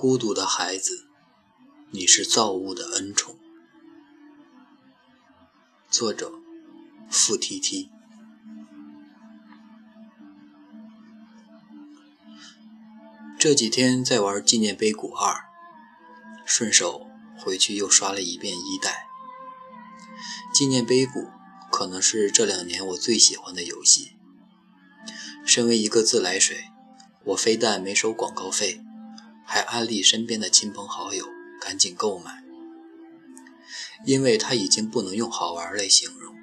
孤独的孩子，你是造物的恩宠。作者：付 T T。这几天在玩纪念碑谷二，顺手回去又刷了一遍一代。纪念碑谷可能是这两年我最喜欢的游戏。身为一个自来水，我非但没收广告费。还安利身边的亲朋好友赶紧购买，因为它已经不能用好玩来形容，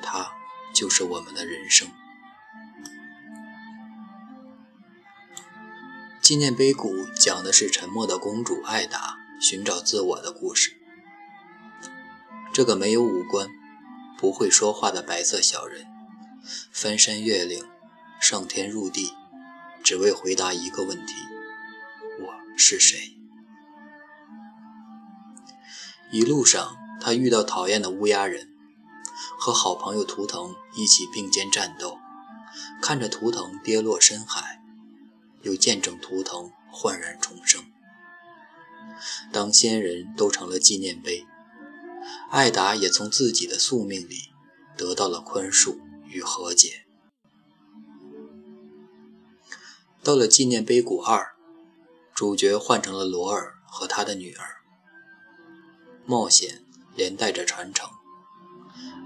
它就是我们的人生。纪念碑谷讲的是沉默的公主艾达寻找自我的故事。这个没有五官、不会说话的白色小人，翻山越岭、上天入地，只为回答一个问题。是谁？一路上，他遇到讨厌的乌鸦人，和好朋友图腾一起并肩战斗，看着图腾跌落深海，又见证图腾焕然重生。当先人都成了纪念碑，艾达也从自己的宿命里得到了宽恕与和解。到了纪念碑谷二。主角换成了罗尔和他的女儿。冒险连带着传承。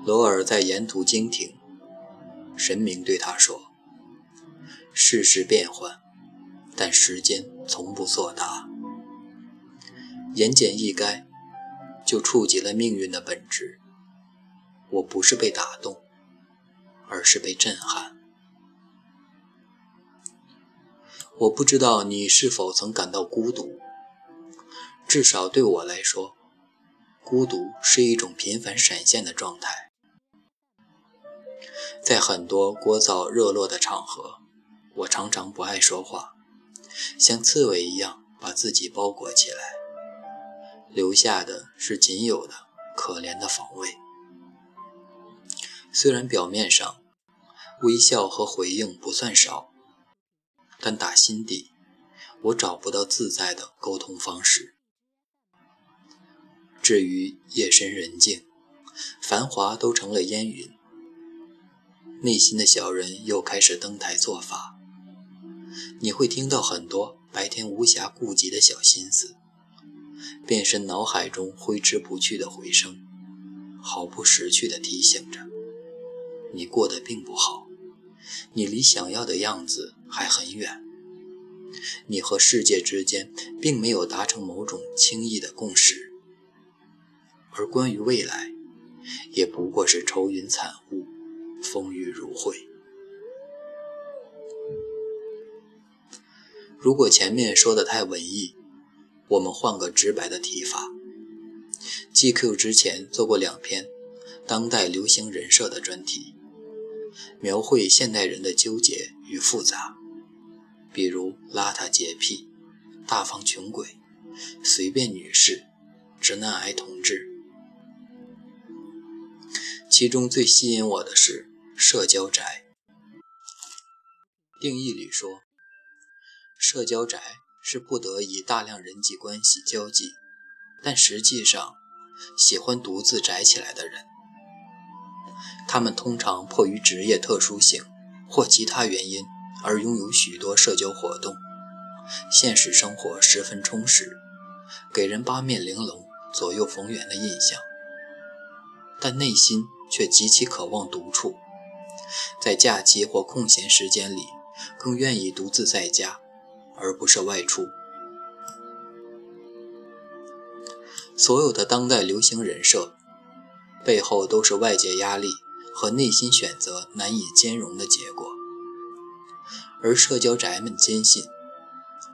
罗尔在沿途经停，神明对他说：“世事变幻，但时间从不作答。”言简意赅，就触及了命运的本质。我不是被打动，而是被震撼。我不知道你是否曾感到孤独，至少对我来说，孤独是一种频繁闪现的状态。在很多聒噪热络的场合，我常常不爱说话，像刺猬一样把自己包裹起来，留下的是仅有的可怜的防卫。虽然表面上微笑和回应不算少。但打心底，我找不到自在的沟通方式。至于夜深人静，繁华都成了烟云，内心的小人又开始登台做法。你会听到很多白天无暇顾及的小心思，便是脑海中挥之不去的回声，毫不识趣地提醒着你过得并不好。你离想要的样子还很远，你和世界之间并没有达成某种轻易的共识，而关于未来，也不过是愁云惨雾，风雨如晦。如果前面说的太文艺，我们换个直白的提法。GQ 之前做过两篇当代流行人设的专题。描绘现代人的纠结与复杂，比如邋遢洁癖、大方穷鬼、随便女士、直男癌同志。其中最吸引我的是社交宅。定义里说，社交宅是不得以大量人际关系交际，但实际上喜欢独自宅起来的人。他们通常迫于职业特殊性或其他原因而拥有许多社交活动，现实生活十分充实，给人八面玲珑、左右逢源的印象，但内心却极其渴望独处，在假期或空闲时间里更愿意独自在家，而不是外出。所有的当代流行人设背后都是外界压力。和内心选择难以兼容的结果，而社交宅们坚信，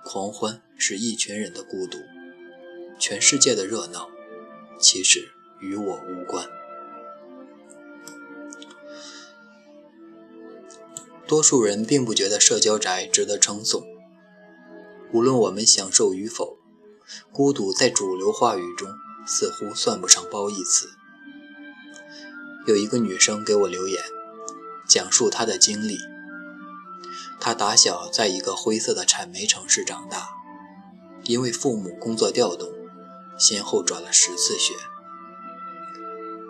狂欢是一群人的孤独，全世界的热闹其实与我无关。多数人并不觉得社交宅值得称颂，无论我们享受与否，孤独在主流话语中似乎算不上褒义词。有一个女生给我留言，讲述她的经历。她打小在一个灰色的产煤城市长大，因为父母工作调动，先后转了十次学。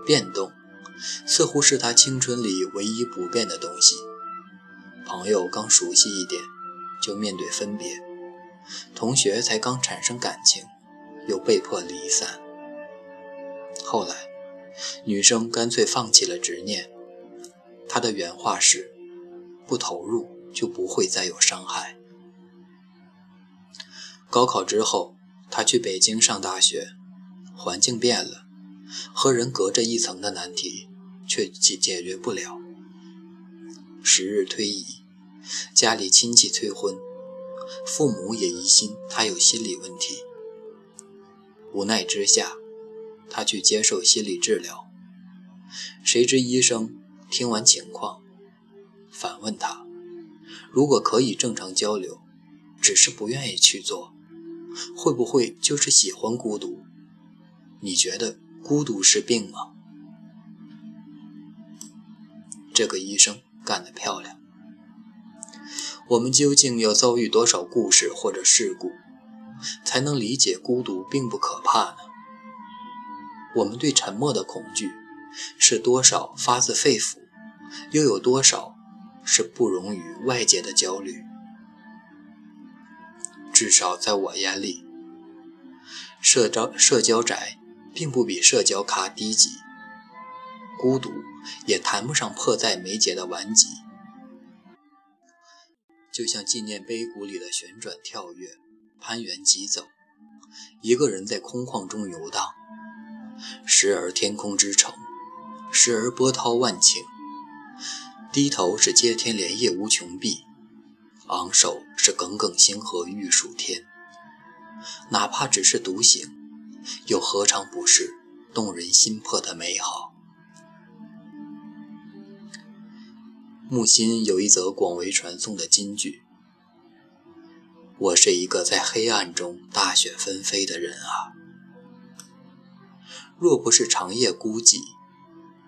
变动似乎是他青春里唯一不变的东西。朋友刚熟悉一点，就面对分别；同学才刚产生感情，又被迫离散。后来，女生干脆放弃了执念。她的原话是：“不投入就不会再有伤害。”高考之后，他去北京上大学，环境变了，和人隔着一层的难题却解解决不了。时日推移，家里亲戚催婚，父母也疑心他有心理问题。无奈之下，他去接受心理治疗。谁知医生听完情况，反问他：“如果可以正常交流，只是不愿意去做。”会不会就是喜欢孤独？你觉得孤独是病吗？这个医生干得漂亮。我们究竟要遭遇多少故事或者事故，才能理解孤独并不可怕呢？我们对沉默的恐惧，是多少发自肺腑，又有多少是不容于外界的焦虑？至少在我眼里，社交社交宅并不比社交咖低级，孤独也谈不上迫在眉睫的顽疾。就像纪念碑谷里的旋转跳跃、攀援疾走，一个人在空旷中游荡，时而天空之城，时而波涛万顷。低头是接天莲叶无穷碧。昂首是耿耿星河欲曙天，哪怕只是独行，又何尝不是动人心魄的美好？木心有一则广为传颂的金句：“我是一个在黑暗中大雪纷飞的人啊，若不是长夜孤寂，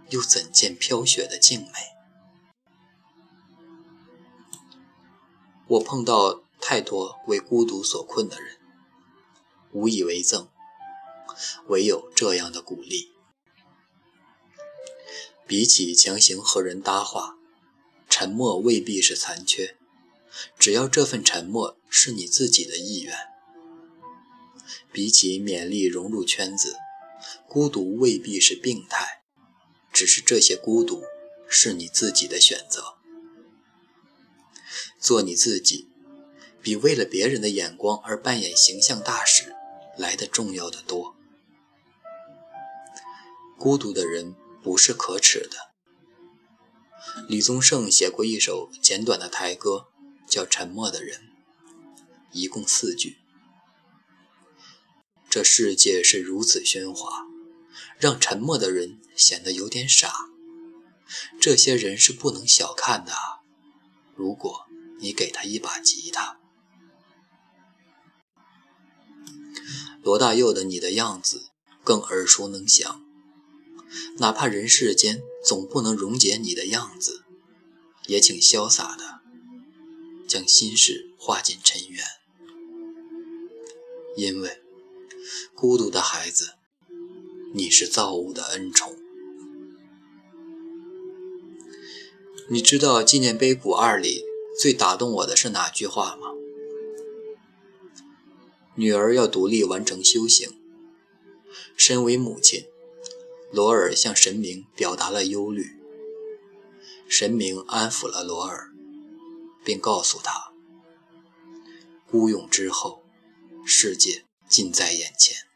又怎见飘雪的静美？”我碰到太多为孤独所困的人，无以为赠，唯有这样的鼓励。比起强行和人搭话，沉默未必是残缺，只要这份沉默是你自己的意愿。比起勉力融入圈子，孤独未必是病态，只是这些孤独是你自己的选择。做你自己，比为了别人的眼光而扮演形象大使来的重要的多。孤独的人不是可耻的。李宗盛写过一首简短的台歌，叫《沉默的人》，一共四句。这世界是如此喧哗，让沉默的人显得有点傻。这些人是不能小看的。如果。你给他一把吉他，罗大佑的《你的样子》更耳熟能详。哪怕人世间总不能溶解你的样子，也请潇洒的将心事化进尘缘。因为孤独的孩子，你是造物的恩宠。你知道《纪念碑谷二》里？最打动我的是哪句话吗？女儿要独立完成修行。身为母亲，罗尔向神明表达了忧虑。神明安抚了罗尔，并告诉他：孤勇之后，世界近在眼前。